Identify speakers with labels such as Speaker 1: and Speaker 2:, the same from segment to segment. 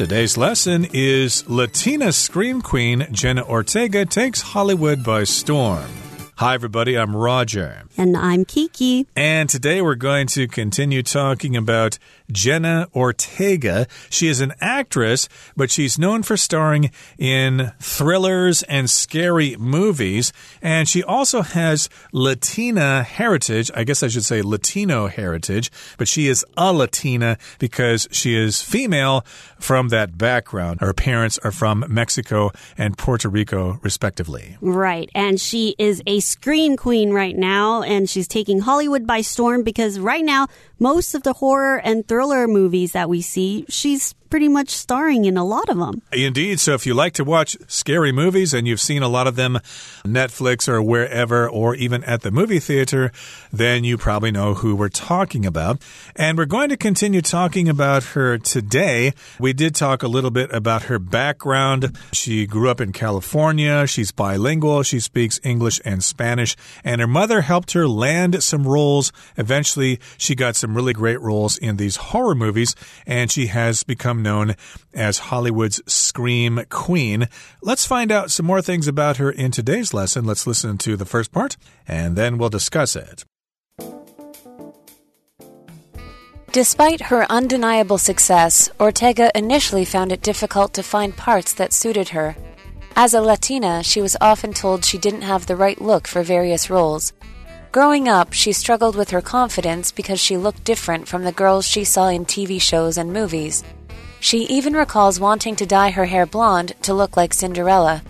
Speaker 1: Today's lesson is Latina Scream Queen Jenna Ortega takes Hollywood by storm. Hi, everybody. I'm Roger.
Speaker 2: And I'm Kiki.
Speaker 1: And today we're going to continue talking about Jenna Ortega. She is an actress, but she's known for starring in thrillers and scary movies. And she also has Latina heritage. I guess I should say Latino heritage, but she is a Latina because she is female from that background. Her parents are from Mexico and Puerto Rico, respectively.
Speaker 2: Right. And she is a scream queen right now, and she's taking Hollywood by storm because right now, most of the horror and thriller movies that we see, she's pretty much starring in a lot of them.
Speaker 1: Indeed. So if you like to watch scary movies and you've seen a lot of them Netflix or wherever or even at the movie theater, then you probably know who we're talking about. And we're going to continue talking about her today. We did talk a little bit about her background. She grew up in California. She's bilingual. She speaks English and Spanish. And her mother helped her land some roles. Eventually, she got some really great roles in these horror movies and she has become known as Hollywood's Scream Queen. Let's find out some more things about her in today's lesson. Let's listen to the first part, and then we'll discuss it.
Speaker 3: Despite her undeniable success, Ortega initially found it difficult to find parts that suited her. As a Latina, she was often told she didn't have the right look for various roles. Growing up, she struggled with her confidence because she looked different from the girls she saw in TV shows and movies. She even recalls wanting to dye her hair blonde to look like Cinderella.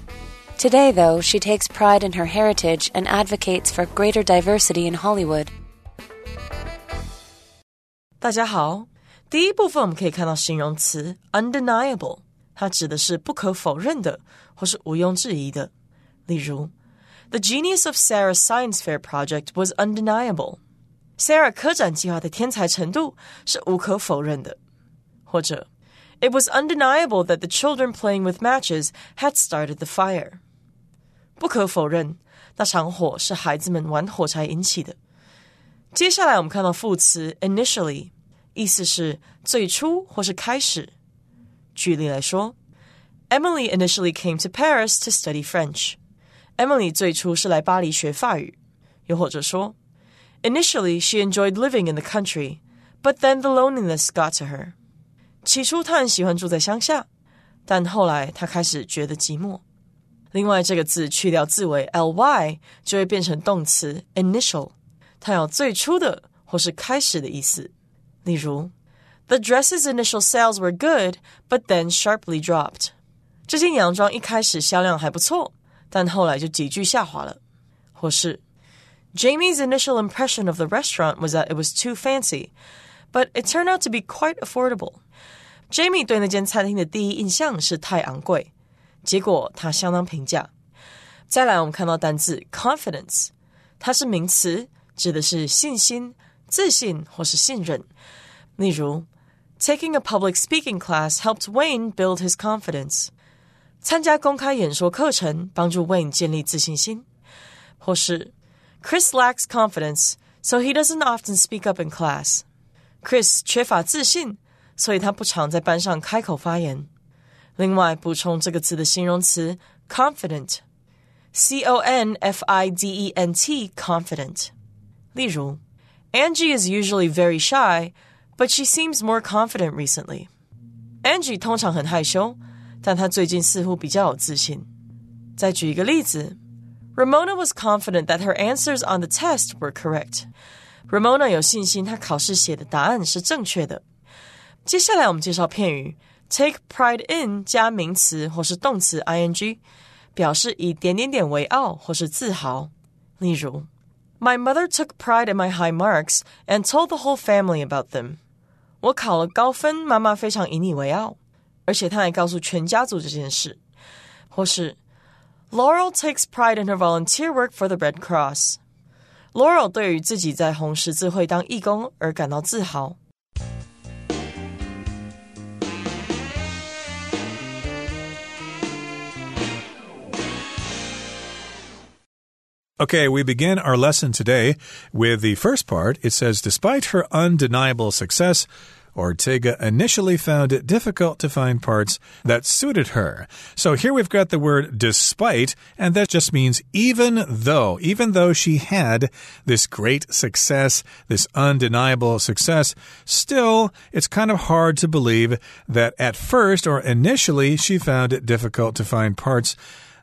Speaker 3: Today, though, she takes pride in her heritage and advocates for greater diversity in Hollywood.
Speaker 4: 大家好，第一部分我们可以看到形容词 undeniable，它指的是不可否认的或是毋庸置疑的。例如，The genius of Sarah's science fair project was undeniable。Sarah 科展计划的天才程度是无可否认的。或者 it was undeniable that the children playing with matches had started the fire. 不可否认，那场火是孩子们玩火柴引起的。接下来我们看到副词 initially，意思是最初或是开始。举例来说，Emily initially came to Paris to study French。Emily 最初是来巴黎学法语。又或者说，Initially she enjoyed living in the country, but then the loneliness got to her。 起初他很喜欢住在乡下，但后来他开始觉得寂寞。另外，这个字去掉字尾 ly 就会变成动词 initial，它有最初的或是开始的意思。例如，The dress's initial sales were good, but then sharply dropped。这件洋装一开始销量还不错，但后来就急剧下滑了。或是，Jamie's initial impression of the restaurant was that it was too fancy, but it turned out to be quite affordable。Jamie 对那间餐厅的第一印象是太昂贵，结果他相当平价。再来，我们看到单字 confidence，它是名词，指的是信心、自信或是信任。例如，Taking a public speaking class helped Wayne build his confidence。参加公开演说课程帮助 Wayne 建立自信心。或是，Chris lacks confidence, so he doesn't often speak up in class。 Chris 缺乏自信。所以他不常在班上开口发言。另外，补充这个字的形容词 confident，c o n f i d e n t，confident。例如，Angie is usually very shy, but she seems more confident recently. Angie 通常很害羞，但她最近似乎比较有自信。再举一个例子，Ramona was confident that her answers on the test were correct. Ramona 有信心，她考试写的答案是正确的。接下来我们介绍片语 take pride in 加名词或是动词 ing，表示以点点点为傲或是自豪。例如，My mother took pride in my high marks and told the whole family about them。我考了高分，妈妈非常以你为傲，而且她还告诉全家族这件事。或是，Laurel takes pride in her volunteer work for the Red Cross。 Laurel 对于自己在红十字会当义工而感到自豪。
Speaker 1: Okay, we begin our lesson today with the first part. It says, Despite her undeniable success, Ortega initially found it difficult to find parts that suited her. So here we've got the word despite, and that just means even though, even though she had this great success, this undeniable success, still, it's kind of hard to believe that at first or initially she found it difficult to find parts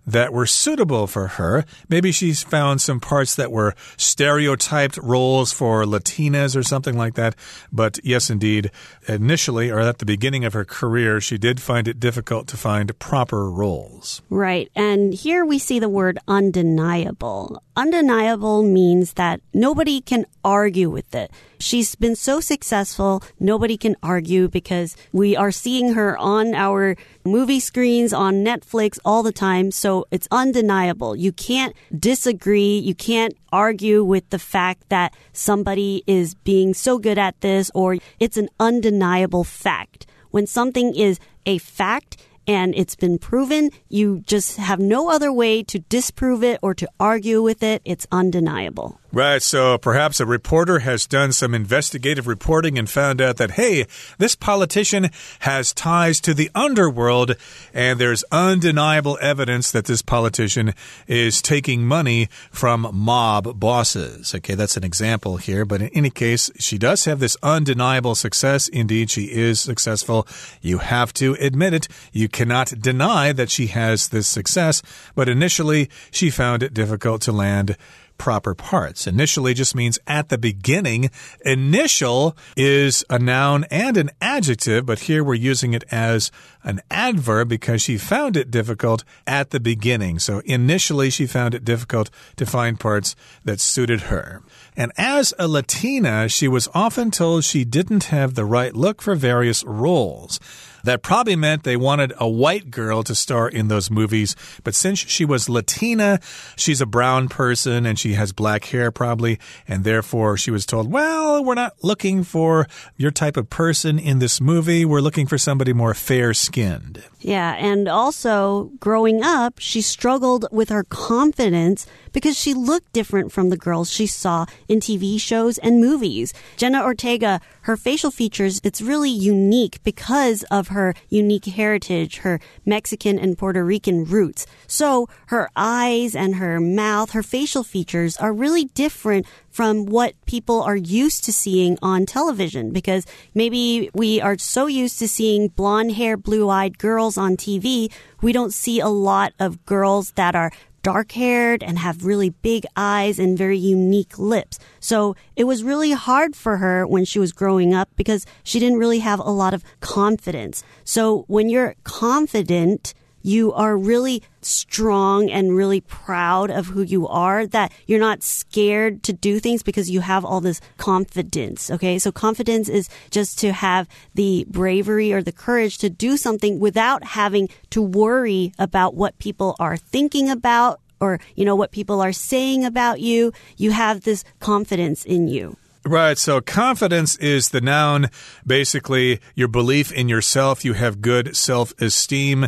Speaker 1: that were suitable for her. Maybe she's found some parts that were stereotyped roles for Latinas or something like that. But yes, indeed, initially or at the beginning of her career, she did find it difficult to find proper roles.
Speaker 2: Right. And here we see the word undeniable. Undeniable means that nobody can argue with it. She's been so successful, nobody can argue because we are seeing her on our movie screens on Netflix all the time. So it's undeniable. You can't disagree. You can't argue with the fact that somebody is being so good at this or it's an undeniable fact. When something is a fact, and it's been proven. You just have no other way to disprove it or to argue with it. It's undeniable.
Speaker 1: Right, so perhaps a reporter has done some investigative reporting and found out that, hey, this politician has ties to the underworld, and there's undeniable evidence that this politician is taking money from mob bosses. Okay, that's an example here, but in any case, she does have this undeniable success. Indeed, she is successful. You have to admit it. You cannot deny that she has this success, but initially, she found it difficult to land proper parts. Initially just means at the beginning. Initial is a noun and an adjective, but here we're using it as an adverb because she found it difficult at the beginning. So initially she found it difficult to find parts that suited her. And as a Latina, she was often told she didn't have the right look for various roles. That probably meant they wanted a white girl to star in those movies. But since she was Latina, she's a brown person and she has black hair probably. And therefore she was told, well, we're not looking for your type of person in this movie. We're looking for somebody more fair skinned.
Speaker 2: Yeah. And also growing up, she struggled with her confidence because she looked different from the girls she saw in TV shows and movies. Jenna Ortega, her facial features, it's really unique because of her unique heritage, her Mexican and Puerto Rican roots. So her eyes and her mouth, her facial features are really different from what people are used to seeing on television because maybe we are so used to seeing blonde hair, blue eyed girls on TV. We don't see a lot of girls that are dark haired and have really big eyes and very unique lips. So it was really hard for her when she was growing up because she didn't really have a lot of confidence. So when you're confident, you are really strong and really proud of who you are, that you're not scared to do things because you have all this confidence. Okay. So confidence is just to have the bravery or the courage to do something without having to worry about what people are thinking about or, you know, what people are saying about you. You have this confidence in you.
Speaker 1: Right. So confidence is the noun, basically your belief in yourself. You have good self esteem.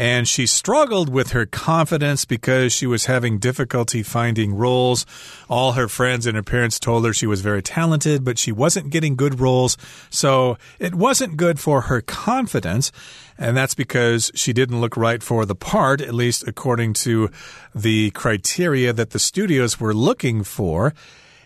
Speaker 1: And she struggled with her confidence because she was having difficulty finding roles. All her friends and her parents told her she was very talented, but she wasn't getting good roles. So it wasn't good for her confidence. And that's because she didn't look right for the part, at least according to the criteria that the studios were looking for.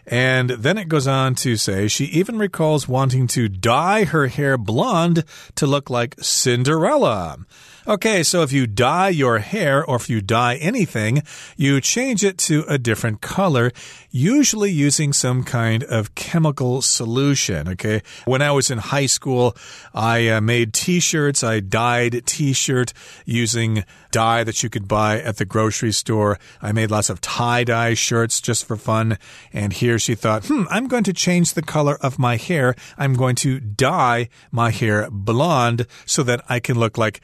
Speaker 1: And then it goes on to say she even recalls wanting to dye her hair blonde to look like Cinderella. Okay, so if you dye your hair or if you dye anything, you change it to a different color, usually using some kind of chemical solution. Okay, when I was in high school, I uh, made t shirts. I dyed t shirt using dye that you could buy at the grocery store. I made lots of tie dye shirts just for fun. And here she thought, hmm, I'm going to change the color of my hair. I'm going to dye my hair blonde so that I can look like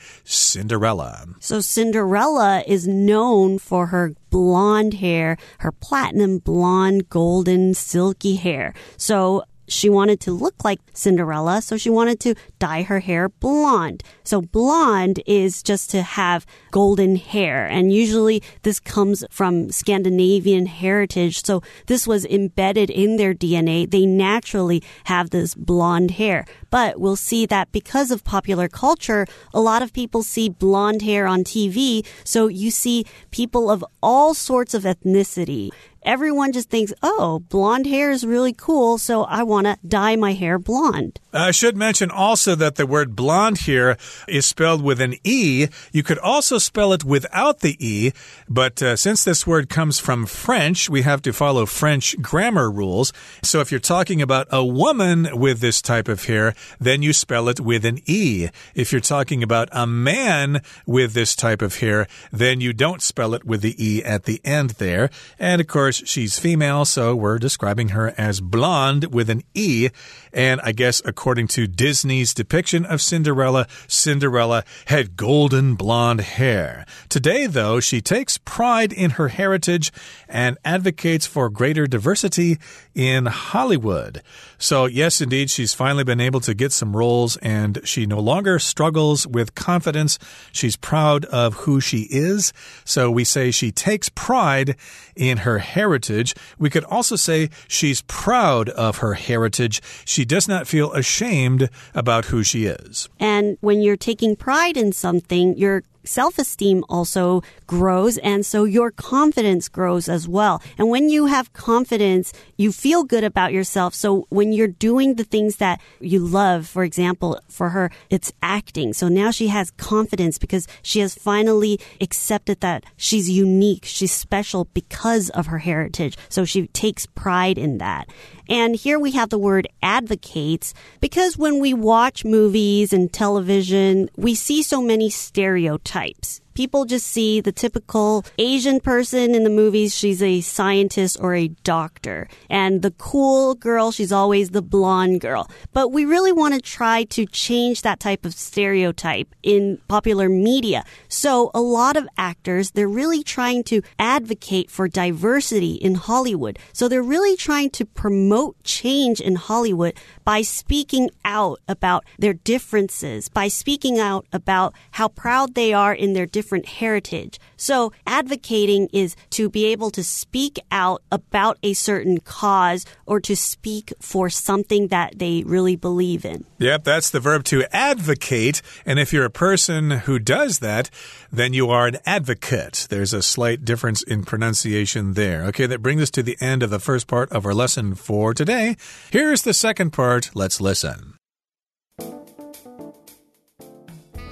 Speaker 1: Cinderella.
Speaker 2: So Cinderella is known for her blonde hair, her platinum blonde, golden, silky hair. So she wanted to look like Cinderella, so she wanted to dye her hair blonde. So blonde is just to have golden hair, and usually this comes from Scandinavian heritage. So this was embedded in their DNA. They naturally have this blonde hair. But we'll see that because of popular culture, a lot of people see blonde hair on TV. So you see people of all sorts of ethnicity everyone just thinks, oh, blonde hair is really cool, so I want to dye my hair blonde.
Speaker 1: I should mention also that the word blonde here is spelled with an E. You could also spell it without the E, but uh, since this word comes from French, we have to follow French grammar rules. So if you're talking about a woman with this type of hair, then you spell it with an E. If you're talking about a man with this type of hair, then you don't spell it with the E at the end there. And of course, she's female, so we're describing her as blonde with an E. And I guess according to Disney's depiction of Cinderella, Cinderella had golden blonde hair. Today, though, she takes pride in her heritage and advocates for greater diversity in Hollywood. So, yes, indeed, she's finally been able to get some roles and she no longer struggles with confidence. She's proud of who she is. So, we say she takes pride in her heritage. We could also say she's proud of her heritage. She does not feel ashamed about who she is.
Speaker 2: And when you're taking pride in something, you're self esteem also grows, and so your confidence grows as well. And when you have confidence, you feel good about yourself. So when you're doing the things that you love, for example, for her, it's acting. So now she has confidence because she has finally accepted that she's unique, she's special because of her heritage. So she takes pride in that. And here we have the word advocates because when we watch movies and television, we see so many stereotypes types people just see the typical Asian person in the movies. She's a scientist or a doctor. And the cool girl, she's always the blonde girl. But we really want to try to change that type of stereotype in popular media. So a lot of actors, they're really trying to advocate for diversity in Hollywood. So they're really trying to promote change in Hollywood by speaking out about their differences, by speaking out about how proud they are in their different different heritage. So advocating is to be able to speak out about a certain cause or to speak for something that they really believe in.
Speaker 1: Yep, that's the verb to advocate. And if you're a person who does that, then you are an advocate. There's a slight difference in pronunciation there. Okay, that brings us to the end of the first part of our lesson for today. Here's the second part. Let's listen.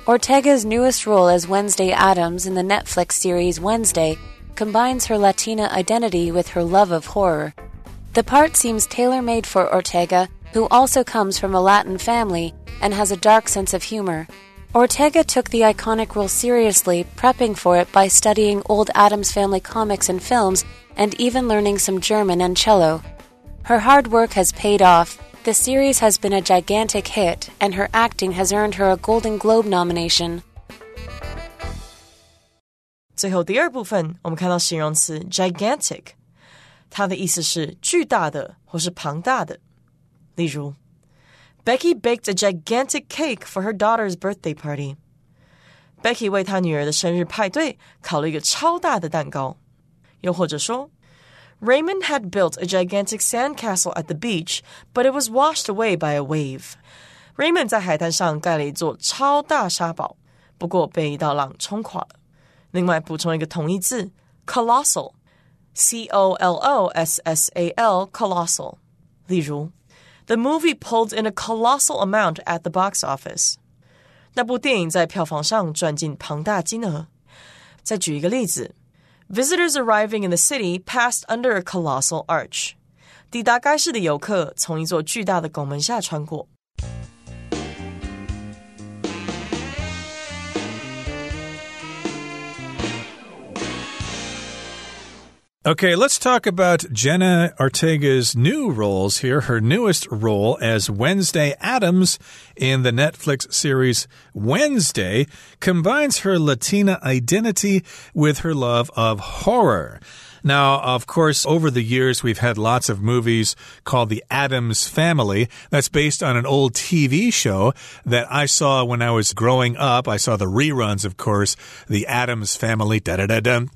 Speaker 3: Ortega's newest role as Wednesday Addams in the Netflix series Wednesday combines her Latina identity with her love of horror. The part seems tailor made for Ortega, who also comes from a Latin family and has a dark sense of humor. Ortega took the iconic role seriously, prepping for it by studying old Addams Family comics and films and even learning some German and cello. Her hard work has paid off, the series has been a gigantic hit, and her acting has earned her a Golden Globe nomination.
Speaker 4: 最后第二部分，我们看到形容词 gigantic，它的意思是巨大的或是庞大的。例如，Becky baked a gigantic cake for her daughter's birthday party。Becky 为她女儿的生日派对烤了一个超大的蛋糕。又或者说 Raymond had built a gigantic sandcastle at the beach, but it was washed away by a wave. Raymond 在海滩上盖了一座超大沙堡，不过被一道浪冲垮了。另外补充一个同义字，colossal，c o l o s s a l，colossal。例如，The movie pulled in a colossal amount at the box office。那部电影在票房上赚进庞大金额。再举一个例子。 Visitors arriving in the city passed under a colossal arch. 抵达该市的游客从一座巨大的拱门下穿过。
Speaker 1: Okay, let's talk about Jenna Ortega's new roles here. Her newest role as Wednesday Addams in the Netflix series Wednesday combines her Latina identity with her love of horror. Now, of course, over the years, we've had lots of movies called The Addams Family. That's based on an old TV show that I saw when I was growing up. I saw the reruns, of course, The Addams Family. Da da da da.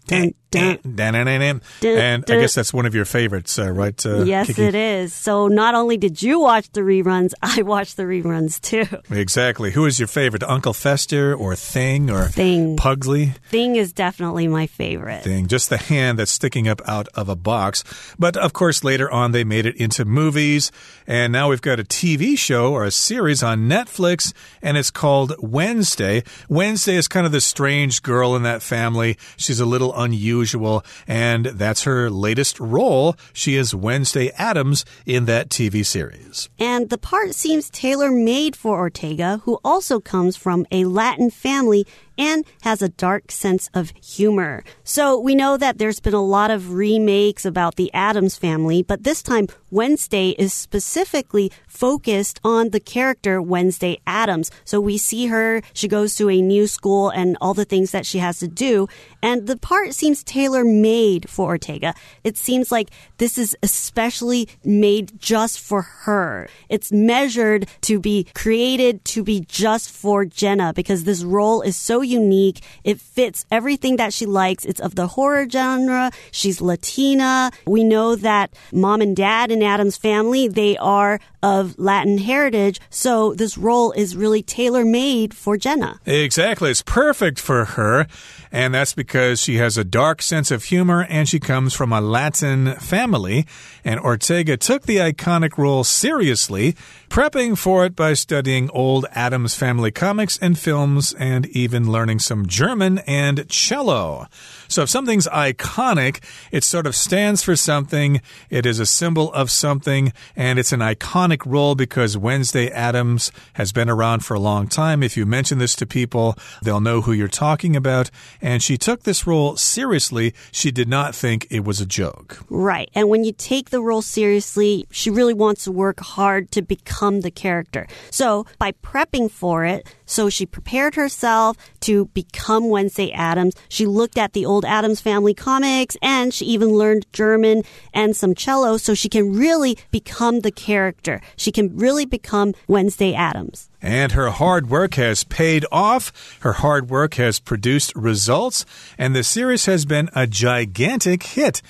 Speaker 1: And I guess that's one of your favorites, uh, right? Uh,
Speaker 2: yes,
Speaker 1: Kiki?
Speaker 2: it is. So not only did you watch the reruns, I watched the reruns too.
Speaker 1: Exactly. Who is your favorite? Uncle Fester or Thing or
Speaker 2: Thing.
Speaker 1: Pugsley?
Speaker 2: Thing is definitely my favorite.
Speaker 1: Thing. Just the hand that's sticking up out of a box. But of course, later on, they made it into movies. And now we've got a TV show or a series on Netflix, and it's called Wednesday. Wednesday is kind of the strange girl in that family. She's a little unusual, and that's her latest role. She is Wednesday Addams in that TV series.
Speaker 2: And the part seems tailor made for Ortega, who also comes from a Latin family and has a dark sense of humor. So we know that there's been a lot of remakes about the Addams family, but this time Wednesday is specifically focused on the character Wednesday Addams. So we see her, she goes to a new school and all the things that she has to do. And the part seems tailor made for Ortega. It seems like this is especially made just for her. It's measured to be created to be just for Jenna because this role is so unique. It fits everything that she likes. It's of the horror genre. She's Latina. We know that mom and dad in Addams family, they are of Latin heritage. So this role is really tailor made for Jenna.
Speaker 1: Exactly. It's perfect for her. And that's because she has a dark sense of humor and she comes from a Latin family. And Ortega took the iconic role seriously, prepping for it by studying old Addams Family comics and films and even learning some German and cello. So if something's iconic, it sort of stands for something, it is a symbol of something, and it's an iconic role because Wednesday Addams has been around for a long time. If you mention this to people, they'll know who you're talking about. And she took this role seriously. She did not think it was a joke.
Speaker 2: Right. And when you take the role seriously, she really wants to work hard to become the character. So by prepping for it, so she prepared herself to become Wednesday Addams. She looked at the old Addams family comics and she even learned German and some cello so she can really become the character. She can really become Wednesday Addams.
Speaker 1: And her hard work has paid off. Her hard work has produced results, and the series has been a gigantic hit.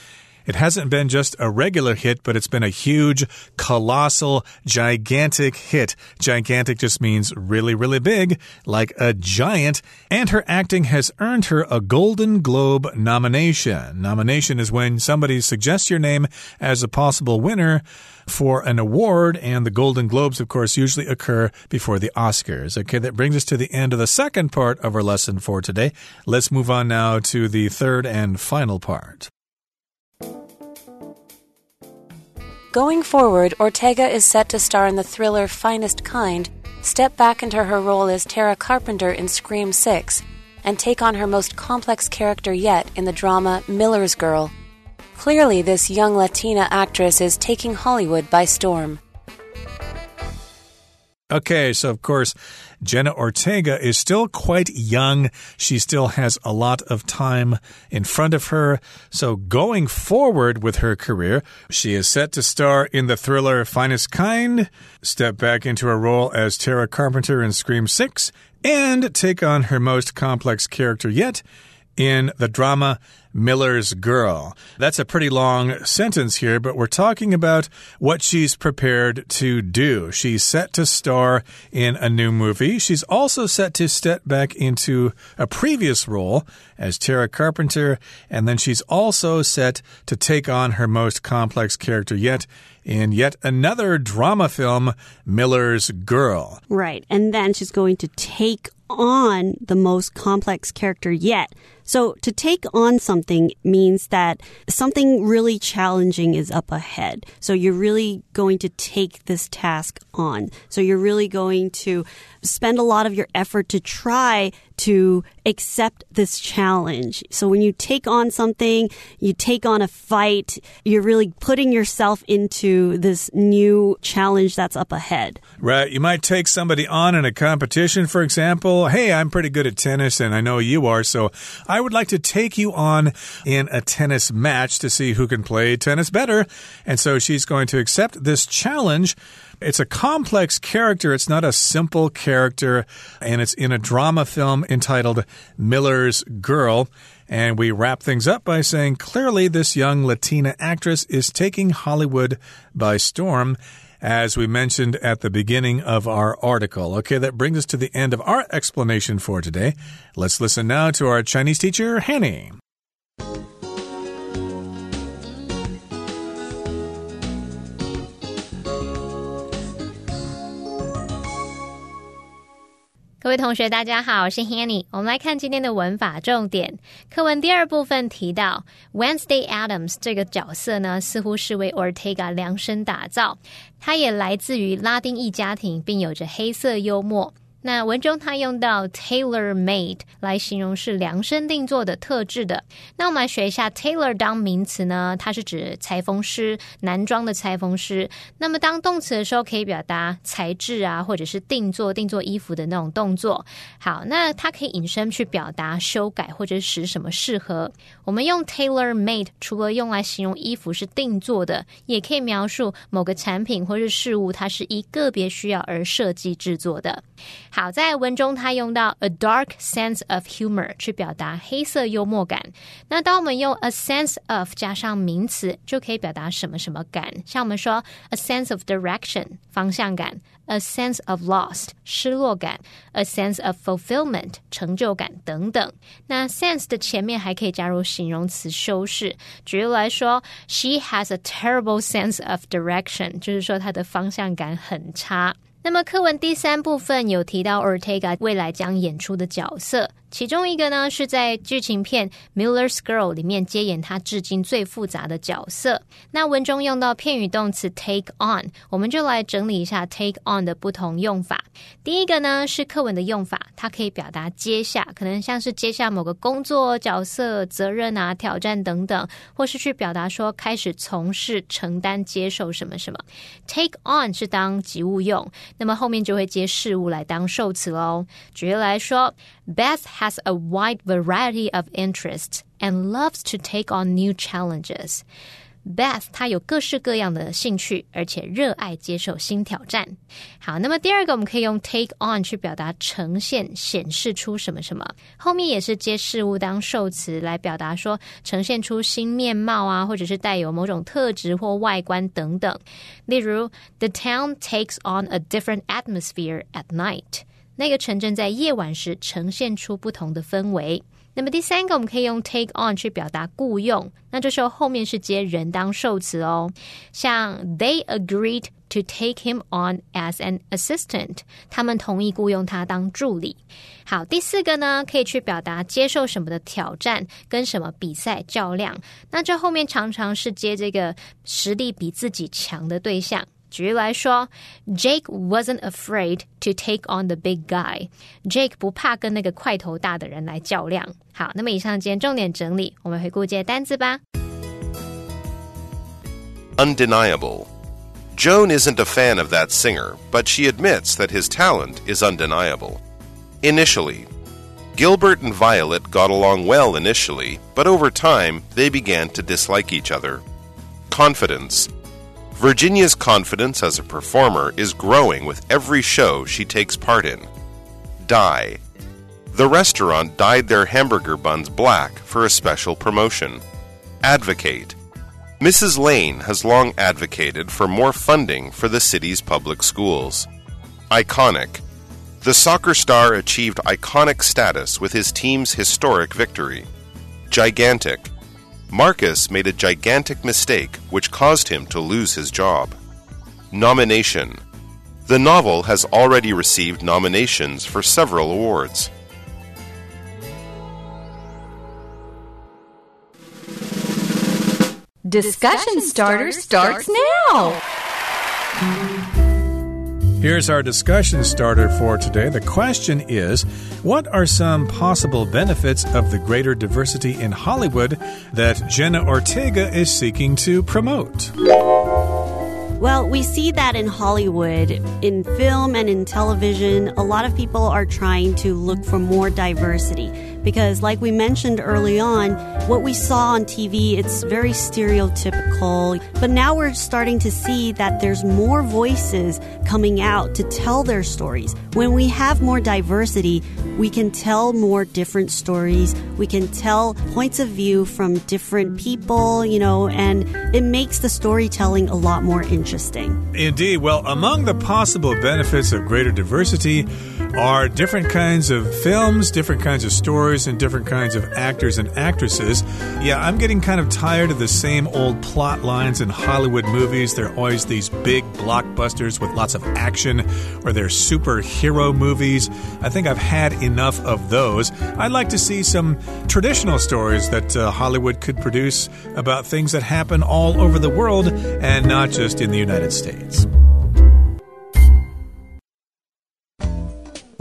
Speaker 1: It hasn't been just a regular hit, but it's been a huge, colossal, gigantic hit. Gigantic just means really, really big, like a giant. And her acting has earned her a Golden Globe nomination. Nomination is when somebody suggests your name as a possible winner for an award, and the Golden Globes, of course, usually occur before the Oscars. Okay, that brings us to the end of the second part of our lesson for today. Let's move on now to the third and final part.
Speaker 3: Going forward, Ortega is set to star in the thriller Finest Kind, step back into her role as Tara Carpenter in Scream 6, and take on her most complex character yet in the drama Miller's Girl. Clearly, this young Latina actress is taking Hollywood by storm.
Speaker 1: Okay, so of course, Jenna Ortega is still quite young. She still has a lot of time in front of her. So, going forward with her career, she is set to star in the thriller Finest Kind, step back into a role as Tara Carpenter in Scream 6, and take on her most complex character yet in the drama Miller's Girl. That's a pretty long sentence here, but we're talking about what she's prepared to do. She's set to star in a new movie. She's also set to step back into a previous role as Tara Carpenter, and then she's also set to take on her most complex character yet in yet another drama film, Miller's Girl.
Speaker 2: Right. And then she's going to take on the most complex character yet. So to take on something means that something really challenging is up ahead. So you're really going to take this task on. So you're really going to spend a lot of your effort to try to accept this challenge. So when you take on something, you take on a fight, you're really putting yourself into this new challenge that's up ahead.
Speaker 1: Right. You might take somebody on in a competition, for example. Hey, I'm pretty good at tennis and I know you are, so I would like to take you on in a tennis match to see who can play tennis better. And so she's going to accept this challenge. It's a complex character. It's not a simple character. And it's in a drama film entitled Miller's Girl. And we wrap things up by saying clearly this young Latina actress is taking Hollywood by storm as we mentioned at the beginning of our article. Okay, that brings us to the end of our explanation for today. Let's listen now to our Chinese teacher, Hanny.
Speaker 5: 各位同学，大家好，我是 Hanny。我们来看今天的文法重点。课文第二部分提到，Wednesday Adams 这个角色呢，似乎是为 Ortega 量身打造。他也来自于拉丁裔家庭，并有着黑色幽默。那文中它用到 tailor made 来形容是量身定做的、特制的。那我们来学一下 tailor 当名词呢，它是指裁缝师、男装的裁缝师。那么当动词的时候，可以表达裁制啊，或者是定做、定做衣服的那种动作。好，那它可以引申去表达修改或者使什么适合。我们用 tailor made 除了用来形容衣服是定做的，也可以描述某个产品或是事物，它是依个别需要而设计制作的。好，在文中他用到 a dark sense of humor 去表达黑色幽默感。那当我们用 a sense of 加上名词，就可以表达什么什么感。像我们说 a sense of direction 方向感，a sense of lost 失落感，a sense of fulfillment 成就感等等。那 sense 的前面还可以加入形容词修饰。举例来说，She has a terrible sense of direction，就是说她的方向感很差。那么课文第三部分有提到 Ortega 未来将演出的角色。其中一个呢，是在剧情片《Miller's Girl》里面接演他至今最复杂的角色。那文中用到片语动词 take on，我们就来整理一下 take on 的不同用法。第一个呢是课文的用法，它可以表达接下，可能像是接下某个工作、角色、责任啊、挑战等等，或是去表达说开始从事、承担、接受什么什么。take on 是当及物用，那么后面就会接事物来当受词喽。举例来说，Beth。has a wide variety of interests and loves to take on new challenges. Beth 她有各式各样的兴趣，而且热爱接受新挑战。好，那么第二个我们可以用 take on 去表达呈现、显示出什么什么，后面也是接事物当受词来表达说呈现出新面貌啊，或者是带有某种特质或外观等等。例如，The town takes on a different atmosphere at night。 那个城镇在夜晚时呈现出不同的氛围。那么第三个，我们可以用 take on 去表达雇佣，那这时候后面是接人当受词哦。像 They agreed to take him on as an assistant，他们同意雇佣他当助理。好，第四个呢，可以去表达接受什么的挑战，跟什么比赛较量。那这后面常常是接这个实力比自己强的对象。举例来说，Jake wasn't afraid to take on the big guy。Jake 不怕跟那个块头大的人来较量。好，那么以上今天重点整理，我们回顾这些单词吧。
Speaker 6: Undeniable. Joan isn't a fan of that singer, but she admits that his talent is undeniable. Initially, Gilbert and Violet got along well initially, but over time they began to dislike each other. Confidence. Virginia's confidence as a performer is growing with every show she takes part in. Dye. The restaurant dyed their hamburger buns black for a special promotion. Advocate. Mrs. Lane has long advocated for more funding for the city's public schools. Iconic. The soccer star achieved iconic status with his team's historic victory. Gigantic. Marcus made a gigantic mistake which caused him to lose his job. Nomination The novel has already received nominations for several awards.
Speaker 7: Discussion starter starts now.
Speaker 1: Here's our discussion starter for today. The question is What are some possible benefits of the greater diversity in Hollywood that Jenna Ortega is seeking to promote?
Speaker 2: Well, we see that in Hollywood, in film and in television, a lot of people are trying to look for more diversity because like we mentioned early on, what we saw on TV, it's very stereotypical, but now we're starting to see that there's more voices coming out to tell their stories. When we have more diversity, we can tell more different stories. We can tell points of view from different people, you know, and it makes the storytelling a lot more interesting.
Speaker 1: Indeed. Well, among the possible benefits of greater diversity are different kinds of films, different kinds of stories, and different kinds of actors and actresses. Yeah, I'm getting kind of tired of the same old plot lines in Hollywood movies. They're always these big blockbusters with lots of action, or they're superhero movies. I think I've had enough of those. I'd like to see some traditional stories that uh, Hollywood could produce about things that happen all over the world and not just in the United States.